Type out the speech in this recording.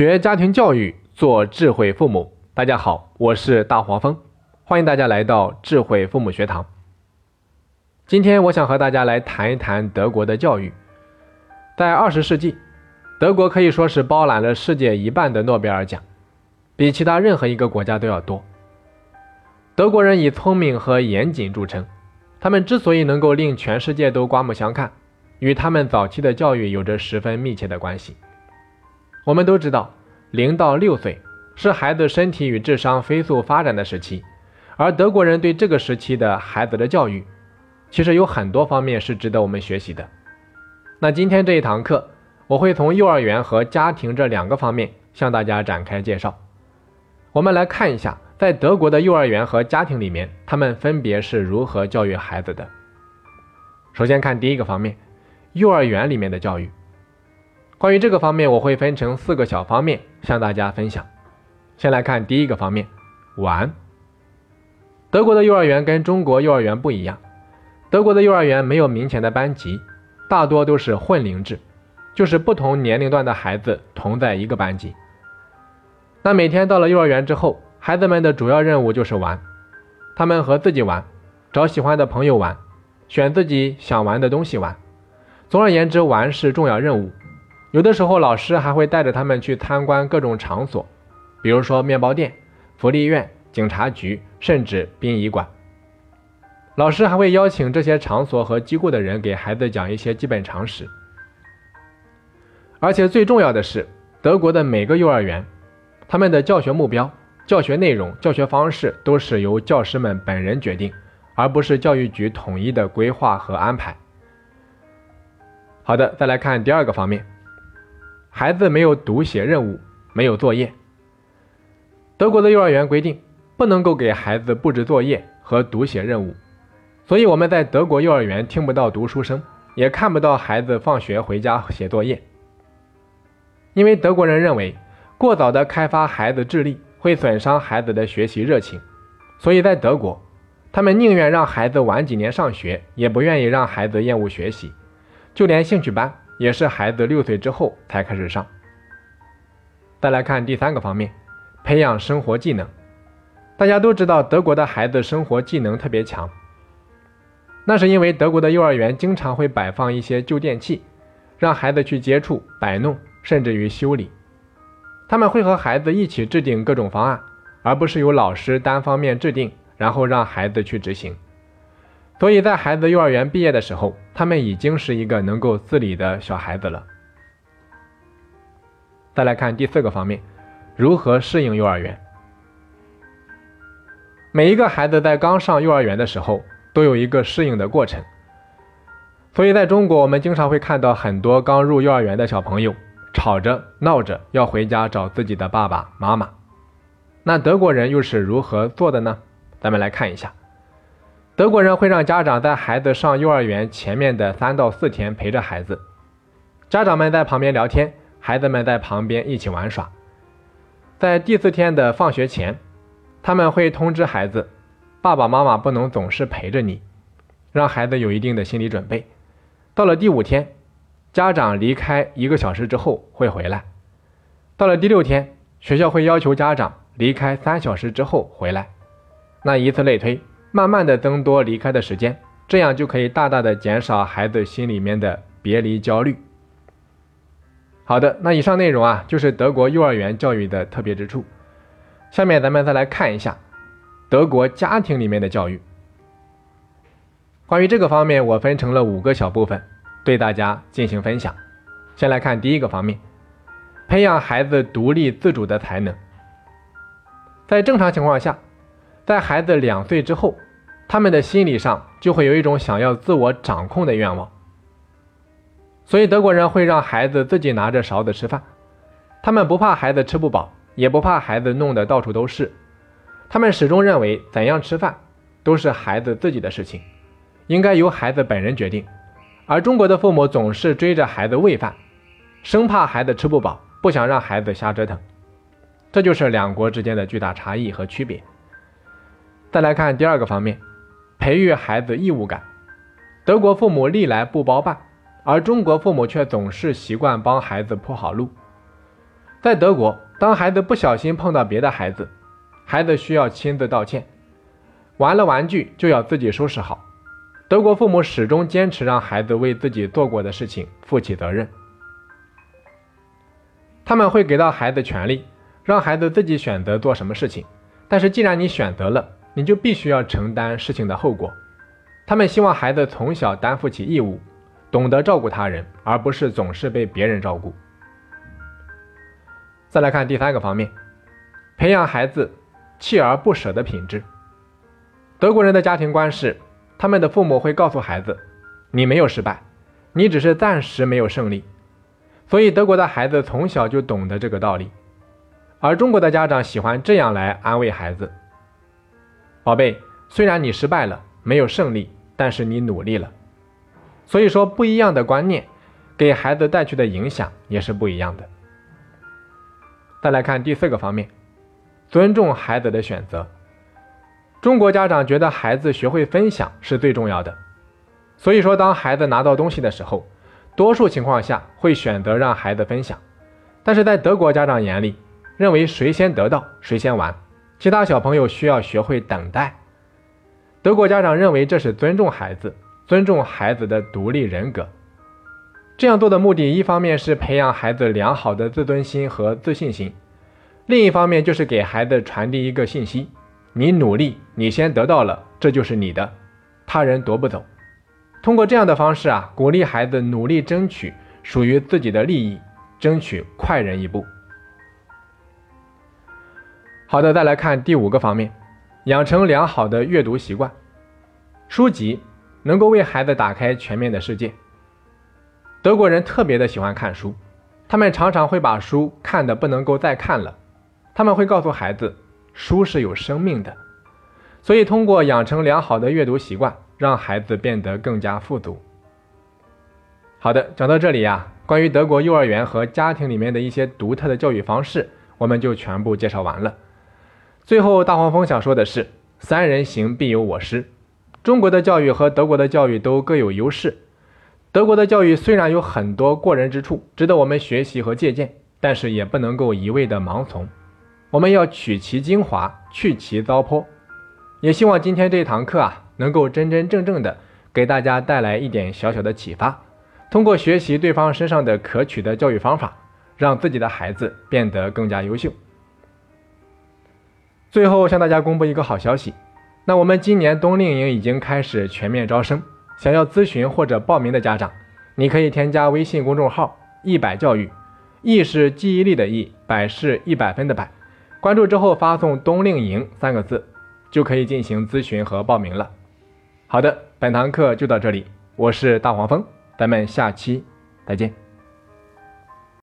学家庭教育，做智慧父母。大家好，我是大黄蜂，欢迎大家来到智慧父母学堂。今天我想和大家来谈一谈德国的教育。在二十世纪，德国可以说是包揽了世界一半的诺贝尔奖，比其他任何一个国家都要多。德国人以聪明和严谨著称，他们之所以能够令全世界都刮目相看，与他们早期的教育有着十分密切的关系。我们都知道，零到六岁是孩子身体与智商飞速发展的时期，而德国人对这个时期的孩子的教育，其实有很多方面是值得我们学习的。那今天这一堂课，我会从幼儿园和家庭这两个方面向大家展开介绍。我们来看一下，在德国的幼儿园和家庭里面，他们分别是如何教育孩子的。首先看第一个方面，幼儿园里面的教育。关于这个方面，我会分成四个小方面向大家分享。先来看第一个方面，玩。德国的幼儿园跟中国幼儿园不一样，德国的幼儿园没有明显的班级，大多都是混龄制，就是不同年龄段的孩子同在一个班级。那每天到了幼儿园之后，孩子们的主要任务就是玩，他们和自己玩，找喜欢的朋友玩，选自己想玩的东西玩。总而言之，玩是重要任务。有的时候，老师还会带着他们去参观各种场所，比如说面包店、福利院、警察局，甚至殡仪馆。老师还会邀请这些场所和机构的人给孩子讲一些基本常识。而且最重要的是，德国的每个幼儿园，他们的教学目标、教学内容、教学方式都是由教师们本人决定，而不是教育局统一的规划和安排。好的，再来看第二个方面。孩子没有读写任务，没有作业。德国的幼儿园规定不能够给孩子布置作业和读写任务，所以我们在德国幼儿园听不到读书声，也看不到孩子放学回家写作业。因为德国人认为过早的开发孩子智力会损伤孩子的学习热情，所以在德国，他们宁愿让孩子晚几年上学，也不愿意让孩子厌恶学习，就连兴趣班。也是孩子六岁之后才开始上。再来看第三个方面，培养生活技能。大家都知道，德国的孩子生活技能特别强，那是因为德国的幼儿园经常会摆放一些旧电器，让孩子去接触、摆弄，甚至于修理。他们会和孩子一起制定各种方案，而不是由老师单方面制定，然后让孩子去执行。所以在孩子幼儿园毕业的时候，他们已经是一个能够自理的小孩子了。再来看第四个方面，如何适应幼儿园。每一个孩子在刚上幼儿园的时候，都有一个适应的过程。所以在中国，我们经常会看到很多刚入幼儿园的小朋友吵着闹着要回家找自己的爸爸妈妈。那德国人又是如何做的呢？咱们来看一下。德国人会让家长在孩子上幼儿园前面的三到四天陪着孩子，家长们在旁边聊天，孩子们在旁边一起玩耍。在第四天的放学前，他们会通知孩子，爸爸妈妈不能总是陪着你，让孩子有一定的心理准备。到了第五天，家长离开一个小时之后会回来。到了第六天，学校会要求家长离开三小时之后回来。那以此类推。慢慢的增多离开的时间，这样就可以大大的减少孩子心里面的别离焦虑。好的，那以上内容啊，就是德国幼儿园教育的特别之处。下面咱们再来看一下德国家庭里面的教育。关于这个方面，我分成了五个小部分，对大家进行分享。先来看第一个方面，培养孩子独立自主的才能。在正常情况下。在孩子两岁之后，他们的心理上就会有一种想要自我掌控的愿望，所以德国人会让孩子自己拿着勺子吃饭，他们不怕孩子吃不饱，也不怕孩子弄得到处都是，他们始终认为怎样吃饭都是孩子自己的事情，应该由孩子本人决定，而中国的父母总是追着孩子喂饭，生怕孩子吃不饱，不想让孩子瞎折腾，这就是两国之间的巨大差异和区别。再来看第二个方面，培育孩子义务感。德国父母历来不包办，而中国父母却总是习惯帮孩子铺好路。在德国，当孩子不小心碰到别的孩子，孩子需要亲自道歉，玩了玩具就要自己收拾好。德国父母始终坚持让孩子为自己做过的事情负起责任，他们会给到孩子权利，让孩子自己选择做什么事情。但是既然你选择了，你就必须要承担事情的后果。他们希望孩子从小担负起义务，懂得照顾他人，而不是总是被别人照顾。再来看第三个方面，培养孩子锲而不舍的品质。德国人的家庭观是，他们的父母会告诉孩子：“你没有失败，你只是暂时没有胜利。”所以德国的孩子从小就懂得这个道理。而中国的家长喜欢这样来安慰孩子：“宝贝，虽然你失败了，没有胜利，但是你努力了。”所以说，不一样的观念给孩子带去的影响也是不一样的。再来看第四个方面，尊重孩子的选择。中国家长觉得孩子学会分享是最重要的，所以说当孩子拿到东西的时候，多数情况下会选择让孩子分享。但是在德国家长眼里，认为谁先得到谁先玩，其他小朋友需要学会等待。德国家长认为这是尊重孩子，尊重孩子的独立人格。这样做的目的，一方面是培养孩子良好的自尊心和自信心，另一方面就是给孩子传递一个信息：你努力，你先得到了，这就是你的，他人夺不走。通过这样的方式啊，鼓励孩子努力争取属于自己的利益，争取快人一步。好的，再来看第五个方面，养成良好的阅读习惯。书籍能够为孩子打开全面的世界。德国人特别的喜欢看书，他们常常会把书看的不能够再看了。他们会告诉孩子，书是有生命的，所以通过养成良好的阅读习惯，让孩子变得更加富足。好的，讲到这里呀，关于德国幼儿园和家庭里面的一些独特的教育方式，我们就全部介绍完了。最后，大黄蜂想说的是：三人行必有我师。中国的教育和德国的教育都各有优势。德国的教育虽然有很多过人之处，值得我们学习和借鉴，但是也不能够一味的盲从。我们要取其精华，去其糟粕。也希望今天这堂课啊，能够真真正正的给大家带来一点小小的启发。通过学习对方身上的可取的教育方法，让自己的孩子变得更加优秀。最后向大家公布一个好消息，那我们今年冬令营已经开始全面招生。想要咨询或者报名的家长，你可以添加微信公众号“一百教育”，“忆”是记忆力的“忆”，“百”是一百分的“百”。关注之后发送“冬令营”三个字，就可以进行咨询和报名了。好的，本堂课就到这里，我是大黄蜂，咱们下期再见。